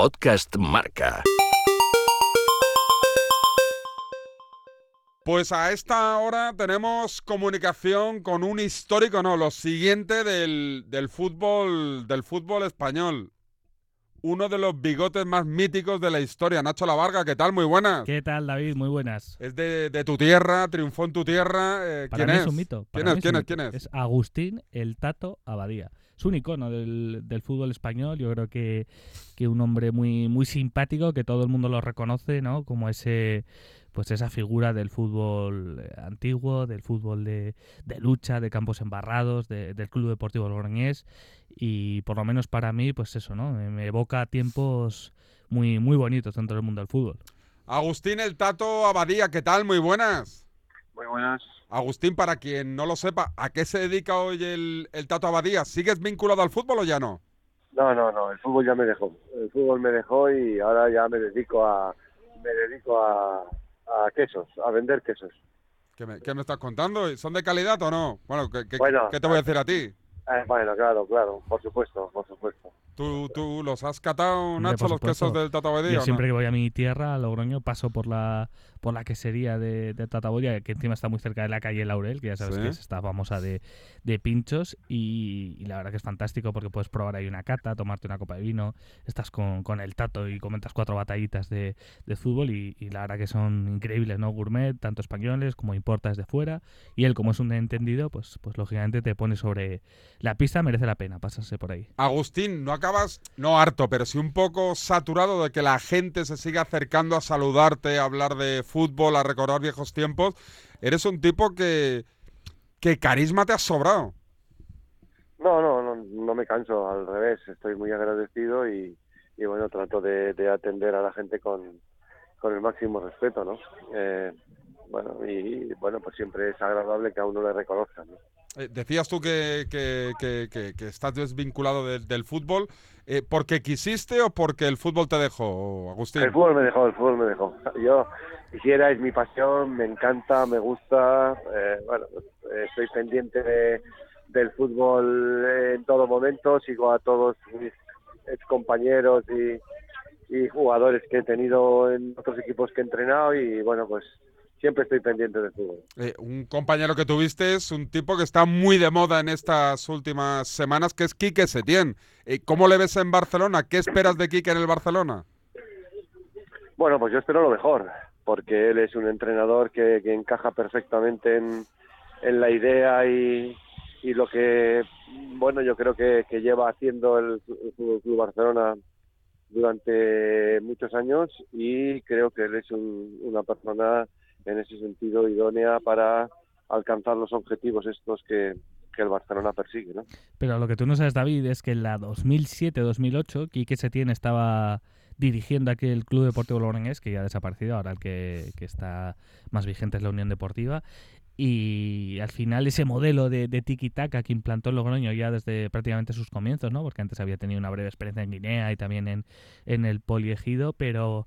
Podcast Marca. Pues a esta hora tenemos comunicación con un histórico, no, lo siguiente del, del fútbol, del fútbol español. Uno de los bigotes más míticos de la historia, Nacho Lavarga, ¿qué tal? Muy buenas. ¿Qué tal, David? Muy buenas. Es de, de tu tierra, triunfó en tu tierra. eh, Para ¿Quién mí es? es un mito. ¿Quién es? mí ¿Quién un es? ¿Quién mito. es? Agustín el Tato Abadía. Es un icono del, del fútbol español. Yo creo que, que un hombre muy, muy simpático, que todo el mundo lo reconoce, ¿no? Como ese pues esa figura del fútbol antiguo, del fútbol de, de lucha, de campos embarrados, de- del Club Deportivo Logroñés y por lo menos para mí, pues eso, ¿no? Me, me evoca tiempos muy, muy bonitos dentro del mundo del fútbol. Agustín el Tato Abadía, ¿qué tal? Muy buenas. Muy buenas. Agustín, para quien no lo sepa, ¿a qué se dedica hoy el, el Tato Abadía? ¿Sigues vinculado al fútbol o ya no? No, no, no, el fútbol ya me dejó. El fútbol me dejó y ahora ya me dedico a me dedico a, a quesos, a vender quesos. ¿Qué me, qué me estás contando? ¿Son de calidad o no? Bueno, ¿qué, qué- Bueno, qué te voy a decir a ti? Eh, bueno, claro, claro, por supuesto, por supuesto. ¿Tú, tú los has catado, Nacho, los quesos del Tato Abadía? Yo o no? siempre que voy a mi tierra, a Logroño, paso por la por la quesería de, de Tataboya, que encima está muy cerca de la calle Laurel, que ya sabes Sí. que es esta famosa de, de pinchos, y, y la verdad que es fantástico porque puedes probar ahí una cata, tomarte una copa de vino, estás con, con el Tato y comentas cuatro batallitas de, de fútbol, y, y la verdad que son increíbles, ¿no? Gourmet, tanto españoles como importas de fuera, y él, como es un entendido, pues, pues lógicamente te pone sobre la pista, merece la pena pasarse por ahí. Agustín, no no harto, pero sí un poco saturado de que la gente se siga acercando a saludarte, a hablar de fútbol, a recordar viejos tiempos. Eres un tipo que, que carisma te has sobrado. No, no, no, no me canso, al revés, estoy muy agradecido y, bueno, trato de, de atender a la gente con, con el máximo respeto, ¿no? Eh, bueno, y bueno, pues siempre es agradable que a uno le reconozcan, ¿no? Eh, decías tú que, que- que- que- estás desvinculado del- fútbol. eh, ¿Porque quisiste o porque el fútbol te dejó, Agustín? El fútbol me dejó, el fútbol me dejó. Yo quisiera, es mi pasión, me encanta, me gusta. eh, bueno, estoy pendiente de- del fútbol en todo momento, sigo a todos mis ex compañeros y, y jugadores que he tenido en otros equipos que he entrenado y bueno, pues siempre estoy pendiente del fútbol. Eh, un compañero que tuviste es un tipo que está muy de moda en estas últimas semanas, que es Quique Setién. Eh, ¿Cómo le ves en Barcelona? ¿Qué esperas de Quique en el Barcelona? Bueno, pues yo espero lo mejor, porque él es un entrenador que, que encaja perfectamente en, en la idea y, y lo que, bueno, yo creo que, que lleva haciendo el, el Club Barcelona durante muchos años y creo que él es un- una persona en ese sentido idónea para alcanzar los objetivos estos que, que el Barcelona persigue, ¿no? Pero lo que tú no sabes, David, es que en la 2007-2008 Quique Setién estaba dirigiendo aquel Club Deportivo Logroñés, que ya ha desaparecido, ahora el que, que está más vigente es la Unión Deportiva, y al final ese modelo de, de tiki-taka que implantó el Logroño ya desde prácticamente sus comienzos, ¿no? porque antes había tenido una breve experiencia en Guinea y también en, en el Poliegido, pero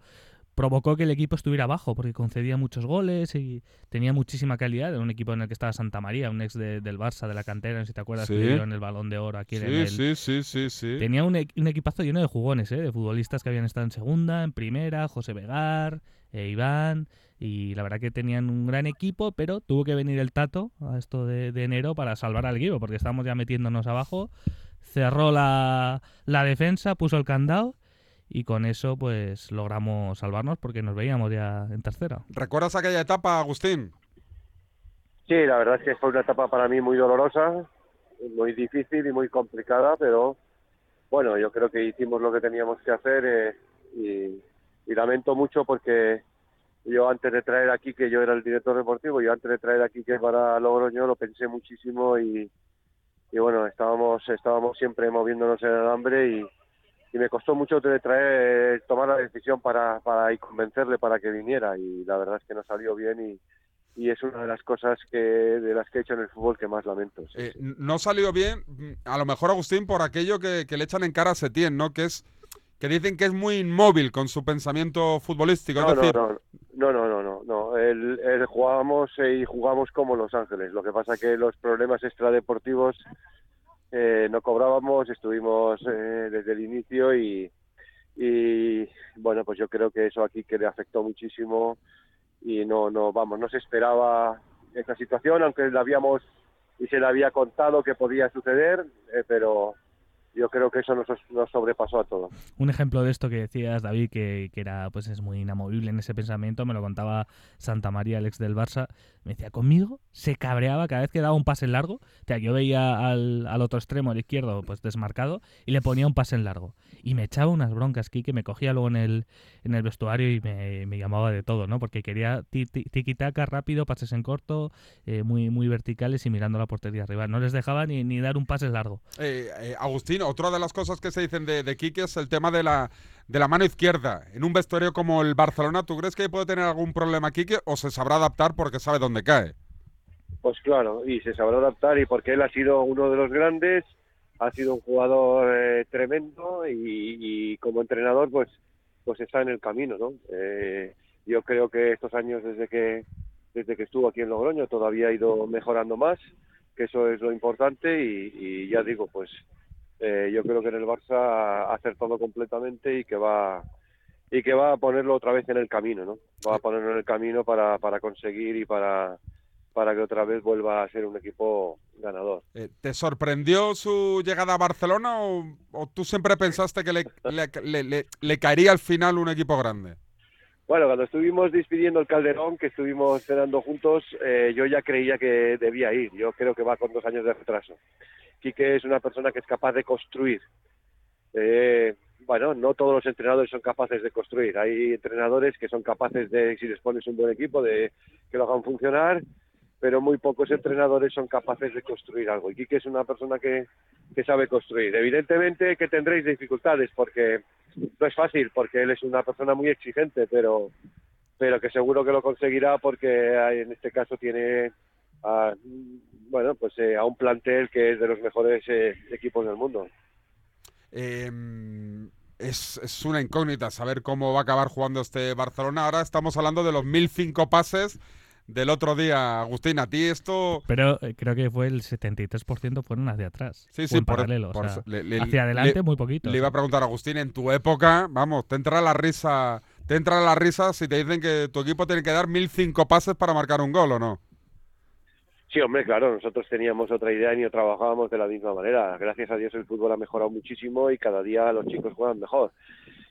provocó que el equipo estuviera abajo porque concedía muchos goles y tenía muchísima calidad. Era un equipo en el que estaba Santa María, un ex de- del Barça, de la cantera, no sé si te acuerdas, Sí. que dieron el balón de oro aquí en el, Sí, sí, sí, sí, sí. Tenía un, e- un equipazo lleno de jugones, ¿eh? de futbolistas que habían estado en segunda, en primera, José Vegar, eh, Iván, y la verdad que tenían un gran equipo, pero tuvo que venir el Tato a esto de, de enero para salvar al equipo, porque estábamos ya metiéndonos abajo, cerró la, la defensa, puso el candado, y con eso pues logramos salvarnos porque nos veíamos ya en tercera. ¿Recuerdas aquella etapa, Agustín? Sí, la verdad es que fue una etapa para mí muy dolorosa, muy difícil y muy complicada, pero bueno, yo creo que hicimos lo que teníamos que hacer eh, y, y lamento mucho porque yo antes de traer aquí, que yo era el director deportivo, yo antes de traer aquí que para Logroño lo pensé muchísimo y, y bueno, estábamos estábamos siempre moviéndonos en el hambre y, y me costó mucho traer, tomar la decisión para, para y convencerle para que viniera y la verdad es que no salió bien y, y es una de las cosas que de las que he hecho en el fútbol que más lamento. sí, Eh, no salió bien, a lo mejor Agustín, por aquello que, que le echan en cara a Setién, ¿no? Que es que dicen que es muy inmóvil con su pensamiento futbolístico. No, es no, decir, no, no, no, no, no, no. El, el jugábamos eh, y jugamos como Los Ángeles. Lo que pasa que los problemas extradeportivos eh, no cobrábamos, estuvimos eh, desde el inicio y, y bueno, pues yo creo que eso aquí que le afectó muchísimo y no, no, vamos, no se esperaba esta situación, aunque la habíamos y se le había contado que podía suceder, eh, pero yo creo que eso nos, nos, sobrepasó a todos. Un ejemplo de esto que decías, David, que, que, era pues es muy inamovible en ese pensamiento, me lo contaba Santa María, el ex del Barça, me decía, conmigo se cabreaba cada vez que daba un pase largo, o sea, yo veía al, al, otro extremo, al izquierdo, pues desmarcado, y le ponía un pase en largo. Y me echaba unas broncas que me cogía luego en el, en el vestuario y me, me llamaba de todo, ¿no? Porque quería tiki-taka rápido, pases en corto, eh, muy, muy verticales y mirando la portería arriba. No les dejaba ni, ni dar un pase largo. Eh, eh, Agustín, otra de las cosas que se dicen de, de Quique es el tema de la, de la mano izquierda. En un vestuario como el Barcelona, ¿tú crees que puede tener algún problema Quique o se sabrá adaptar porque sabe dónde cae? Pues claro, y se sabrá adaptar y porque él ha sido uno de los grandes, ha sido un jugador eh, tremendo y, como entrenador pues pues está en el camino, ¿no? Eh, yo creo que estos años desde que desde que estuvo aquí en Logroño todavía ha ido mejorando más, que eso es lo importante y ya digo, pues eh, yo creo que en el Barça ha acertado completamente y que va y que va a ponerlo otra vez en el camino, ¿no? Va a ponerlo en el camino para, para conseguir y para para que otra vez vuelva a ser un equipo ganador. Eh, ¿Te sorprendió su llegada a Barcelona o, o tú siempre pensaste que le, le, le, le, caería al final un equipo grande? Bueno, cuando estuvimos despidiendo el Calderón, que estuvimos cenando juntos, eh, yo ya creía que debía ir. Yo creo que va con dos años de retraso. Quique es una persona que es capaz de construir. Eh, bueno, no todos los entrenadores son capaces de construir. Hay entrenadores que son capaces de, si les pones un buen equipo, de que lo hagan funcionar pero muy pocos entrenadores son capaces de construir algo. Y Quique es una persona que, que sabe construir. Evidentemente que tendréis dificultades porque no es fácil, porque él es una persona muy exigente, pero, pero que seguro que lo conseguirá porque en este caso tiene a, bueno, pues, eh, a un plantel que es de los mejores eh, equipos del mundo. Eh, es, es, una incógnita saber cómo va a acabar jugando este Barcelona. Ahora estamos hablando de los 1005 pases del otro día, Agustín. A ti esto. Pero eh, creo que fue el 73% fueron hacia atrás. Sí, sí, por, paralelo. Por, o sea, le, le, hacia adelante, le, muy poquito. Le iba a preguntar a Agustín, en tu época, vamos, te entra la risa. Te entra la risa si te dicen que tu equipo tiene que dar 1005 pases para marcar un gol, ¿o no? Sí, hombre, claro, nosotros teníamos otra idea y no trabajábamos de la misma manera. Gracias a Dios el fútbol ha mejorado muchísimo y cada día los chicos juegan mejor.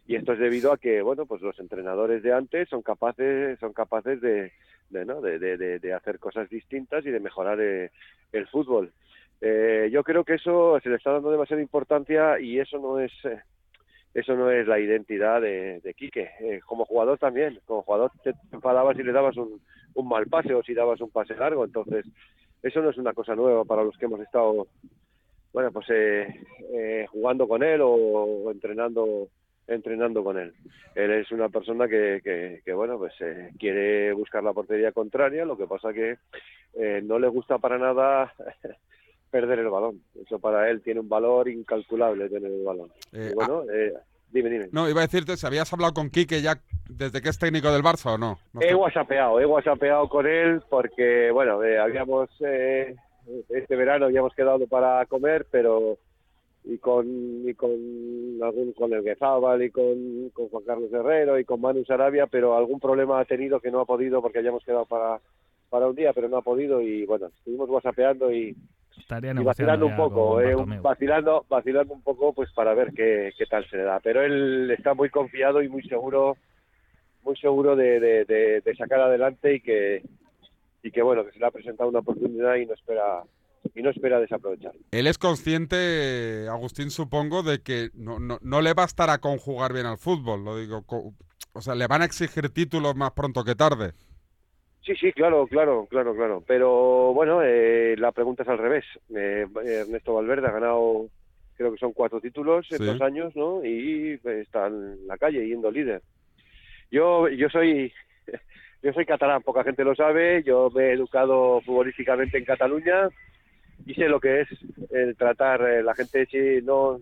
Y esto es debido a que, bueno, pues los entrenadores de antes son capaces, son capaces de, de, ¿no? de, de, de hacer cosas distintas y de mejorar eh, el fútbol. Eh, yo creo que eso se le está dando demasiada importancia y eso no es eh, eso no es la identidad de, de Quique. Eh, como jugador también, como jugador te enfadabas si le dabas un, un mal pase o si dabas un pase largo, entonces eso no es una cosa nueva para los que hemos estado bueno pues eh, eh, jugando con él o, o entrenando entrenando con él. Él es una persona que, que, que bueno, pues eh, quiere buscar la portería contraria, lo que pasa que eh, no le gusta para nada perder el balón. Eso para él tiene un valor incalculable tener el balón. Eh, y bueno, eh, dime, dime. No, iba a decirte, si habías hablado con Quique ya desde que es técnico del Barça o no. no he whatsappeado, he whatsappeado con él porque, bueno, eh, habíamos, eh, este verano habíamos quedado para comer, pero y con y con algún con el Guezábal y con, con Juan Carlos Herrero y con Manu Sarabia, pero algún problema ha tenido que no ha podido porque hayamos quedado para para un día, pero no ha podido y bueno, estuvimos whatsappeando y, y vacilando un poco, eh, vacilando vacilando un poco pues para ver qué, qué tal se le da, pero él está muy confiado y muy seguro muy seguro de, de, de, de sacar adelante y que y que bueno, que se le ha presentado una oportunidad y no espera y no espera desaprovechar. Él es consciente, Agustín, supongo, de que no, no, no le bastará con jugar bien al fútbol, lo digo, o sea, le van a exigir títulos más pronto que tarde. Sí, sí, claro, claro, claro, claro. Pero bueno, eh, la pregunta es al revés. Eh, Ernesto Valverde ha ganado, creo que son cuatro títulos en sí. dos años, ¿no? Y está en la calle yendo líder. Yo, yo soy, yo soy catalán, poca gente lo sabe. Yo me he educado futbolísticamente en Cataluña y sé lo que es el tratar eh, la gente sí no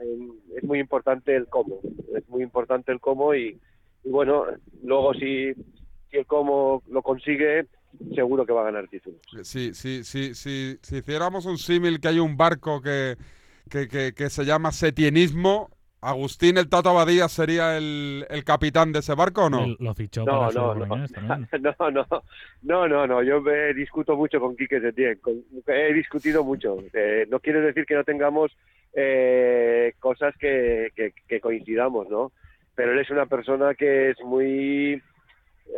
eh, es muy importante el cómo es muy importante el cómo y, y bueno luego si si el cómo lo consigue seguro que va a ganar títulos sí sí sí sí si hiciéramos un símil que hay un barco que que, que, que se llama setienismo ¿Agustín el Tato Abadía sería el, el capitán de ese barco o no? Lo fichó No, para no, no. No, no, no, no, no. Yo me discuto mucho con Quique Setién. Con- He discutido mucho. Eh, no quiere decir que no tengamos eh, cosas que, que- que coincidamos, ¿no? Pero él es una persona que es muy...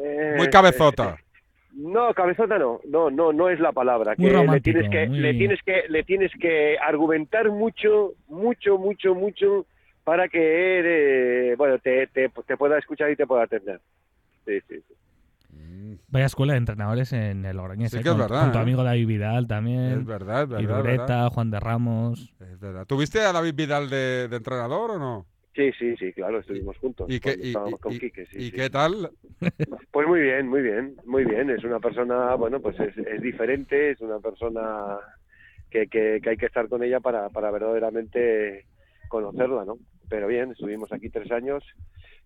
eh, Muy cabezota. No, cabezota no, no, no, no es la palabra. Que le tienes que, muy- le tienes que, le tienes que argumentar mucho, mucho, mucho, mucho para que él, eh, bueno, te, te, te pueda escuchar y te pueda atender. Sí, sí, sí. Mm, Vaya escuela de entrenadores en el Logroñés. Sí ¿eh? que es con, verdad, con tu ¿eh? amigo David Vidal también. Es verdad, es verdad. es verdad. Juan de Ramos. Es verdad. ¿Tuviste a David Vidal de, de entrenador o no? Sí, sí, sí, claro, estuvimos juntos. ¿Y qué, y, estábamos y- con y- Quique, sí, y sí. qué tal? Pues muy bien, muy bien, muy bien. Es una persona, bueno, pues es, es diferente, es una persona que, que, que hay que estar con ella para, para verdaderamente conocerla, ¿no? Pero bien, estuvimos aquí tres años,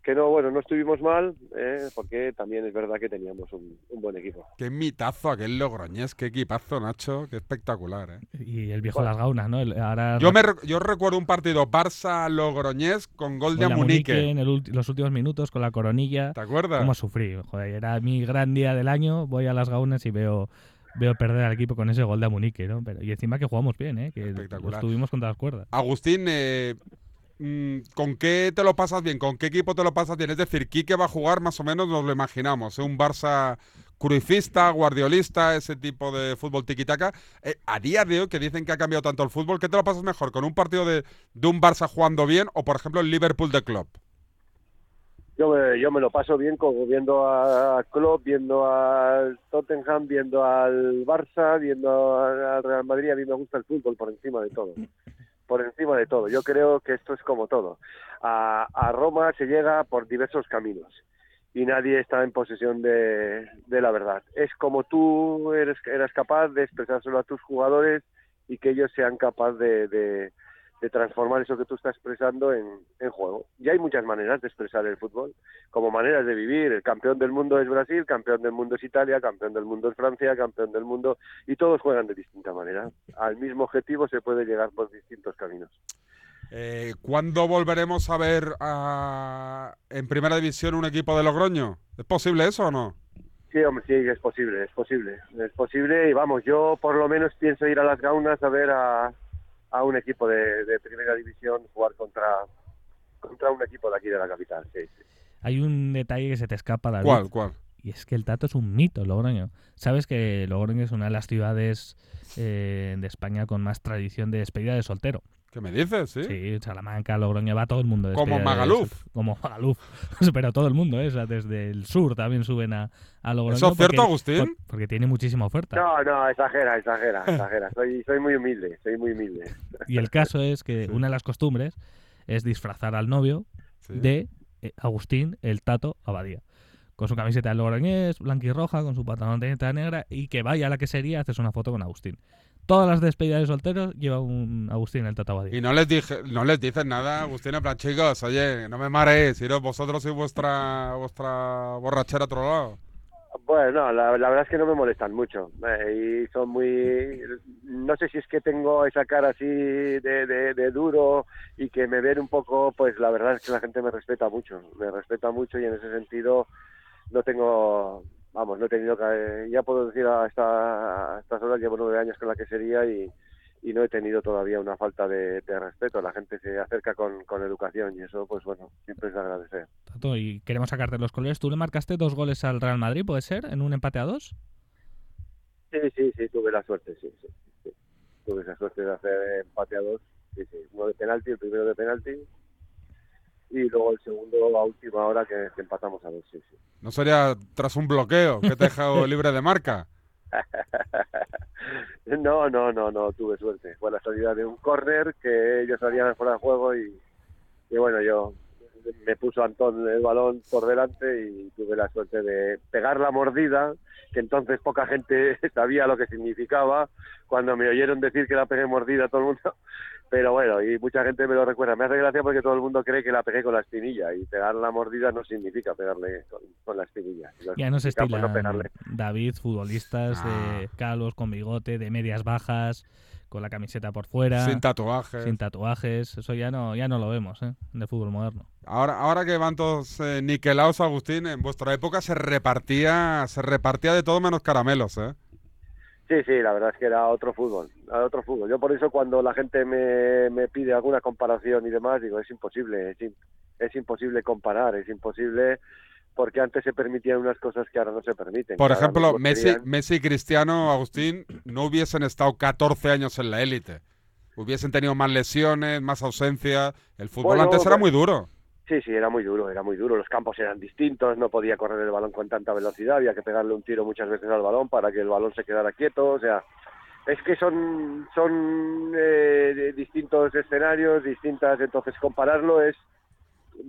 que no, bueno, no estuvimos mal, ¿eh? porque también es verdad que teníamos un, un buen equipo. Qué mitazo aquel Logroñés, qué equipazo, Nacho, qué espectacular, ¿eh? Y el viejo Bueno. Las Gaunas, ¿no? El- Ahora Yo, me, yo recuerdo un partido Barça-Logroñés con gol de Amunique. en el ulti- los últimos minutos con la coronilla. ¿Te acuerdas? ¿Cómo sufrí? Joder, era mi gran día del año. Voy a las Gaunas y veo veo perder al equipo con ese gol de Amunique, ¿no? Pero, y encima que jugamos bien, ¿eh? Que Espectacular. estuvimos contra las cuerdas. Agustín, eh, mm, ¿con qué te lo pasas bien? ¿Con qué equipo te lo pasas bien? Es decir, Quique va a jugar más o menos, nos lo imaginamos, ¿eh? un Barça cruifista, guardiolista, ese tipo de fútbol tiquitaca. Eh, a día de hoy, que dicen que ha cambiado tanto el fútbol, ¿qué te lo pasas mejor? ¿Con un partido de, de un Barça jugando bien o, por ejemplo, el Liverpool de Klopp? Yo me, yo me lo paso bien como viendo a Klopp, viendo al Tottenham, viendo al Barça, viendo al Real Madrid. A mí me gusta el fútbol por encima de todo. Por encima de todo. Yo creo que esto es como todo. A, a Roma se llega por diversos caminos y nadie está en posesión de, la verdad. Es como tú eres, eras capaz de expresárselo a tus jugadores y que ellos sean capaces de, de- de transformar eso que tú estás expresando en, en juego. Y hay muchas maneras de expresar el fútbol, como maneras de vivir. El campeón del mundo es Brasil, campeón del mundo es Italia, campeón del mundo es Francia, campeón del mundo, y todos juegan de distinta manera. Al mismo objetivo se puede llegar por distintos caminos. Eh, ¿Cuándo volveremos a ver a- en Primera División un equipo de Logroño? ¿Es posible eso o no? Sí, hombre, sí, es posible, es posible, es posible. Y vamos, yo por lo menos pienso ir a las gaunas a ver a, a un equipo de, de primera división jugar contra contra un equipo de aquí de la capital. Sí, sí. Hay un detalle que se te escapa, David. ¿Cuál, cuál? Y es que el Tato es un mito, Logroño. Sabes que Logroño es una de las ciudades eh, de España con más tradición de despedida de soltero. ¿Qué me dices? Sí. Sí, Salamanca, Logroño, va todo el mundo. de Como Magaluf. Como Magaluf. Pero todo el mundo, ¿eh? O sea, desde el sur también suben a, a Logroño. ¿Eso es cierto, porque- Agustín? por- porque tiene muchísima oferta. No, no, exagera, exagera, exagera. Soy, soy muy humilde, soy muy humilde. Y el caso es que Sí. una de las costumbres es disfrazar al novio Sí. de eh, Agustín el Tato Abadía. Con su camiseta de Logroñés, blanca y roja, con su pantalón de tinta negra y que vaya a la quesería haces una foto con Agustín. Todas las despedidas de solteros lleva un Agustín el Tato Abadía. Y no les dije, no les dices nada, Agustín, en plan, chicos, oye, no me mareéis, iros vosotros y vuestra vuestra borrachera a otro lado. Bueno, no, la, la verdad es que no me molestan mucho. eh, y son muy. No sé si es que tengo esa cara así de, de, de duro y que me ven un poco. Pues la verdad es que la gente me respeta mucho. Me respeta mucho y en ese sentido no tengo. Vamos, no he tenido que. Ya puedo decir a, esta, a estas horas, llevo nueve años con la que sería y, y no he tenido todavía una falta de, de respeto. La gente se acerca con, con educación y eso, pues bueno, siempre es de agradecer. Tato, y queremos sacarte los colores. Tú le marcaste dos goles al Real Madrid, ¿puede ser? ¿En un empate a dos? Sí, sí, sí, tuve la suerte, sí, sí, sí. Tuve esa suerte de hacer empate a dos, sí, sí. Uno de penalti, el primero de penalti, y luego el segundo a última hora que, que empatamos a dos, sí, sí. No sería tras un bloqueo que te dejado libre de marca. No, no, no, no, tuve suerte. Fue la salida de un córner que ellos salían fuera de juego y, y bueno, yo me puso Antón el balón por delante y tuve la suerte de pegar la mordida, que entonces poca gente sabía lo que significaba. Cuando me oyeron decir que la pegué mordida todo el mundo, pero bueno, y mucha gente me lo recuerda. Me hace gracia porque todo el mundo cree que la pegué con la espinilla y pegar la mordida no significa pegarle con, con la espinilla. Ya no se significa, pues, no estilan, pegarle. David, futbolistas Ah. de calvos con bigote, de medias bajas, con la camiseta por fuera, Sin tatuajes. sin tatuajes. Eso ya no, ya no lo vemos, ¿eh? En el fútbol moderno. Ahora, ahora que van todos eh, niquelados, Agustín, en vuestra época se repartía, se repartía de todo menos caramelos, ¿eh? Sí, sí, la verdad es que era otro fútbol, era otro fútbol. Yo por eso cuando la gente me, me pide alguna comparación y demás, digo, es imposible, es, im- es imposible comparar, es imposible porque antes se permitían unas cosas que ahora no se permiten. Por ejemplo, Messi, serían- Messi y Cristiano, Agustín, no hubiesen estado 14 años en la élite. Hubiesen tenido más lesiones, más ausencia. El fútbol Bueno, antes era pues- muy duro. Sí, sí, era muy duro, era muy duro. Los campos eran distintos, no podía correr el balón con tanta velocidad, había que pegarle un tiro muchas veces al balón para que el balón se quedara quieto. O sea, es que son, son eh, distintos escenarios, distintas. Entonces, compararlo es,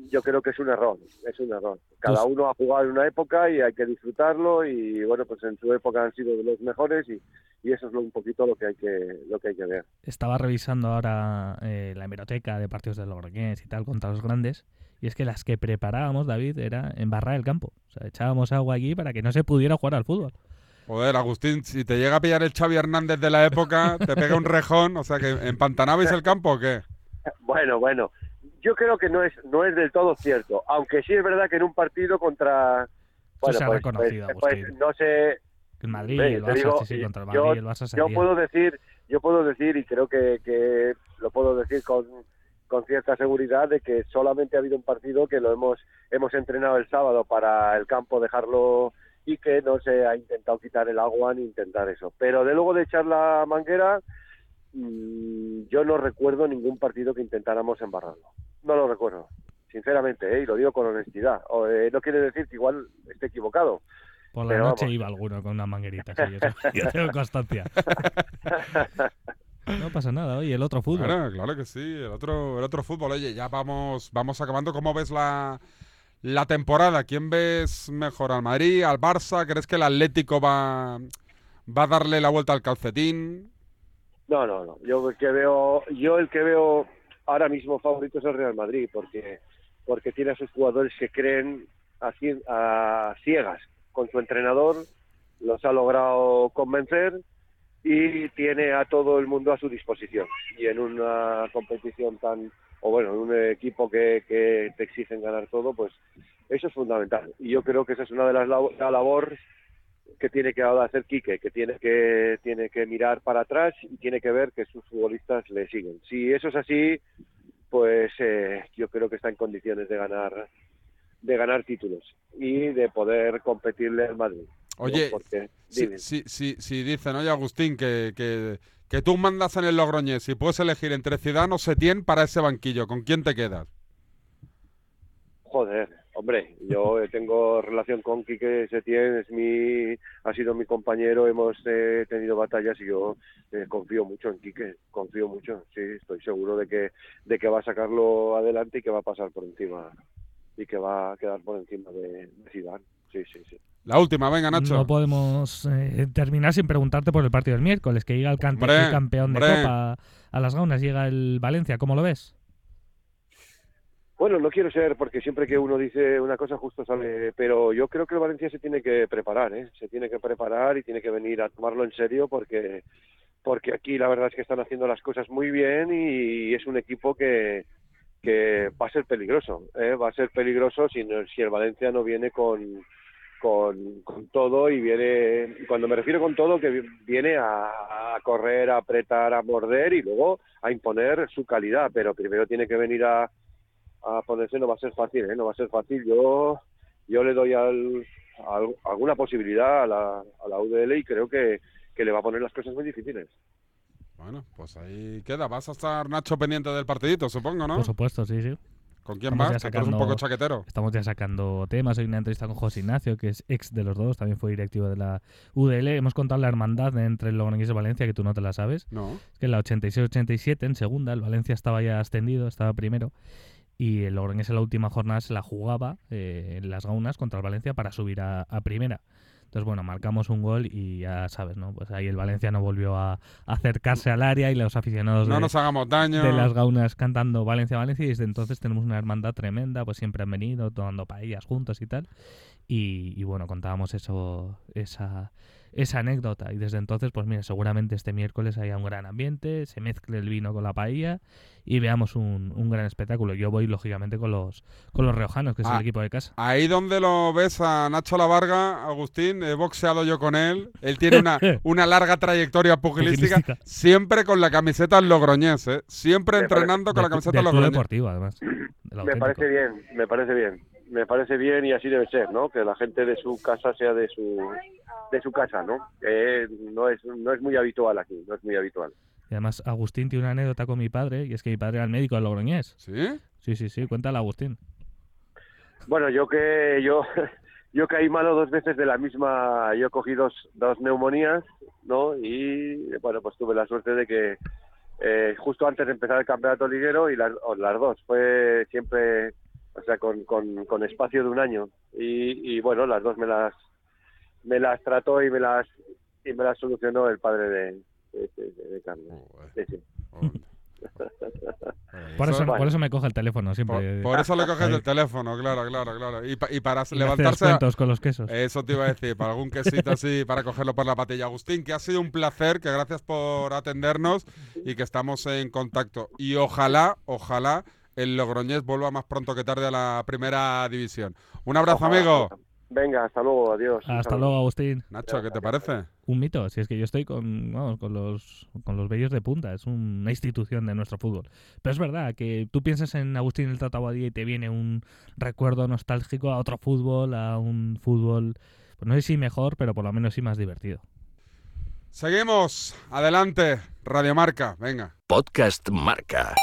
yo creo que es un error, es un error. Cada Pues- uno ha jugado en una época y hay que disfrutarlo y bueno, pues en su época han sido de los mejores y, y eso es lo- un poquito lo que hay que, lo que hay que ver. Estaba revisando ahora eh, la hemeroteca de partidos de Logroñés y tal contra los grandes. Y es que las que preparábamos, David, era embarrar el campo. O sea, echábamos agua aquí para que no se pudiera jugar al fútbol. Joder, Agustín, si te llega a pillar el Xavi Hernández de la época, te pega un rejón. O sea, que ¿empantanabais el campo o qué? Bueno, bueno, yo creo que no es no es del todo cierto, aunque sí es verdad que en un partido contra se ha reconocido, pues, Agustín. no sé, El Madrid, el Barça, digo, sí, sí, contra el yo- Madrid, el Barça yo puedo decir, yo puedo decir y creo que, que lo puedo decir con, con cierta seguridad de que solamente ha habido un partido que lo hemos hemos entrenado el sábado para el campo dejarlo y que no se ha intentado quitar el agua ni intentar eso. Pero de luego de echar la manguera, yo no recuerdo ningún partido que intentáramos embarrarlo. No lo recuerdo, sinceramente, ¿eh? y lo digo con honestidad. O, eh, no quiere decir que igual esté equivocado. Por la pero noche vamos. iba alguno con una manguerita, sí, yo, tengo- yo tengo constancia. No pasa nada, oye, el otro fútbol. Claro, claro que sí. El otro, el otro fútbol. Oye, ya vamos, vamos acabando. ¿Cómo ves la, la temporada? ¿Quién ves mejor? ¿Al Madrid? ¿Al Barça? ¿Crees que el Atlético va, va a darle la vuelta al calcetín? No, no, no. Yo el que veo, yo el que veo ahora mismo favorito es el Real Madrid, porque porque tiene a sus jugadores que creen a, a ciegas con su entrenador, los ha logrado convencer y tiene a todo el mundo a su disposición. Y en una competición tan, o bueno, en un equipo que, que te exigen ganar todo, pues eso es fundamental. Y yo creo que esa es una de las labo- la labor que tiene que hacer Quique, que tiene que tiene que mirar para atrás y tiene que ver que sus futbolistas le siguen. Si eso es así, pues eh, yo creo que está en condiciones de ganar de ganar títulos y de poder competirle al Madrid. Oye, porque Si, si, si, si dicen, oye Agustín, que, que, que tú mandas en el Logroñés y puedes elegir entre Zidane o Setién para ese banquillo, ¿con quién te quedas? Joder, hombre, yo tengo relación con Quique Setién, es mi, ha sido mi compañero, hemos eh, tenido batallas y yo eh, confío mucho en Quique, confío mucho, sí, estoy seguro de que, de que va a sacarlo adelante y que va a pasar por encima y que va a quedar por encima de, de Zidane, sí, sí, sí. La última, venga Nacho. No podemos eh, terminar sin preguntarte por el partido del miércoles, que llega el, cante- Hombre, el campeón de hombre. Copa a las gaunas, llega el Valencia, ¿cómo lo ves? Bueno, no quiero ser, porque siempre que uno dice una cosa justo sale, pero yo creo que el Valencia se tiene que preparar, ¿eh? Se tiene que preparar y tiene que venir a tomarlo en serio porque porque aquí la verdad es que están haciendo las cosas muy bien y es un equipo que, que va a ser peligroso, ¿eh? Va a ser peligroso si, si el Valencia no viene con, con, con todo y viene, cuando me refiero con todo, que vi- viene a correr, a apretar, a morder y luego a imponer su calidad, pero primero tiene que venir a, a ponerse no va a ser fácil, ¿eh? no va a ser fácil. Yo yo le doy al, al- alguna posibilidad a la, a la UDL y creo que, que le va a poner las cosas muy difíciles. Bueno, pues ahí queda. Vas a estar, Nacho, pendiente del partidito, supongo, ¿no? Por supuesto, sí, sí. ¿Con quién Estamos vas? eres un sacando- poco chaquetero. Estamos ya sacando temas. Hay una entrevista con José Ignacio, que es ex de los dos, también fue directivo de la UDL. Hemos contado la hermandad entre el Logroñés y el Valencia, que tú no te la sabes. No. Es que en la 86-87, en segunda, el Valencia estaba ya ascendido, estaba primero. Y el Logroñés en la última jornada se la jugaba eh, en las gaunas contra el Valencia para subir a, a primera. Entonces, bueno, marcamos un gol y ya sabes, ¿no? Pues ahí el Valencia no volvió a, a acercarse al área y los aficionados No de, nos hagamos daño. de las gaunas cantando Valencia, Valencia y desde entonces tenemos una hermandad tremenda, pues siempre han venido tomando paellas juntos y tal. Y, y bueno, contábamos eso, esa, esa anécdota. Y desde entonces, pues mira, seguramente este miércoles haya un gran ambiente, se mezcle el vino con la paella y veamos un, un gran espectáculo. Yo voy, lógicamente, con los, con los riojanos, que es Ah. el equipo de casa. Ahí donde lo ves a Nacho La Varga, Agustín, he boxeado yo con él. Él tiene una, una larga trayectoria pugilística, Pugilística. siempre con la camiseta Logroñés, ¿eh? Siempre entrenando con la camiseta Club Logroñés. deportivo, además. Me parece bien, me parece bien. Me parece bien y así debe ser, ¿no? Que la gente de su casa sea de su de su casa, ¿no? Que no es no es muy habitual aquí, no es muy habitual. Y además, Agustín tiene una anécdota con mi padre, y es que mi padre era el médico de Logroñés. ¿Sí? Sí, sí, sí, cuéntala, Agustín. Bueno, yo que yo yo caí malo dos veces de la misma, yo cogí dos dos neumonías, ¿no? Y bueno, pues tuve la suerte de que eh, justo antes de empezar el campeonato liguero y las, las dos fue siempre, o sea, con, con, con espacio de un año y, y bueno, las dos me las me las trató y me las y me las solucionó el padre de de, de- de Carlos. Joder, Sí, sí. Por eso, Vale. por eso me coge el teléfono siempre. Por, por eso le coges el teléfono, claro, claro, claro. Y, pa- y para Y levantarse... a- con los quesos. Eso te iba a decir, para algún quesito así, para cogerlo por la patilla. Agustín, que ha sido un placer, que gracias por atendernos y que estamos en contacto. Y ojalá, ojalá el Logroñés vuelva más pronto que tarde a la primera división. Un abrazo, Ojalá. amigo. Venga, hasta luego, adiós. Hasta luego, Agustín. Nacho, ¿qué te parece? Un mito, si es que yo estoy con, vamos, con los con los bellos de punta, es una institución de nuestro fútbol. Pero es verdad que tú piensas en Agustín el Tata Boadilla y te viene un recuerdo nostálgico a otro fútbol, a un fútbol, pues no sé si mejor, pero por lo menos sí más divertido. Seguimos, adelante, Radiomarca, venga. Podcast Marca.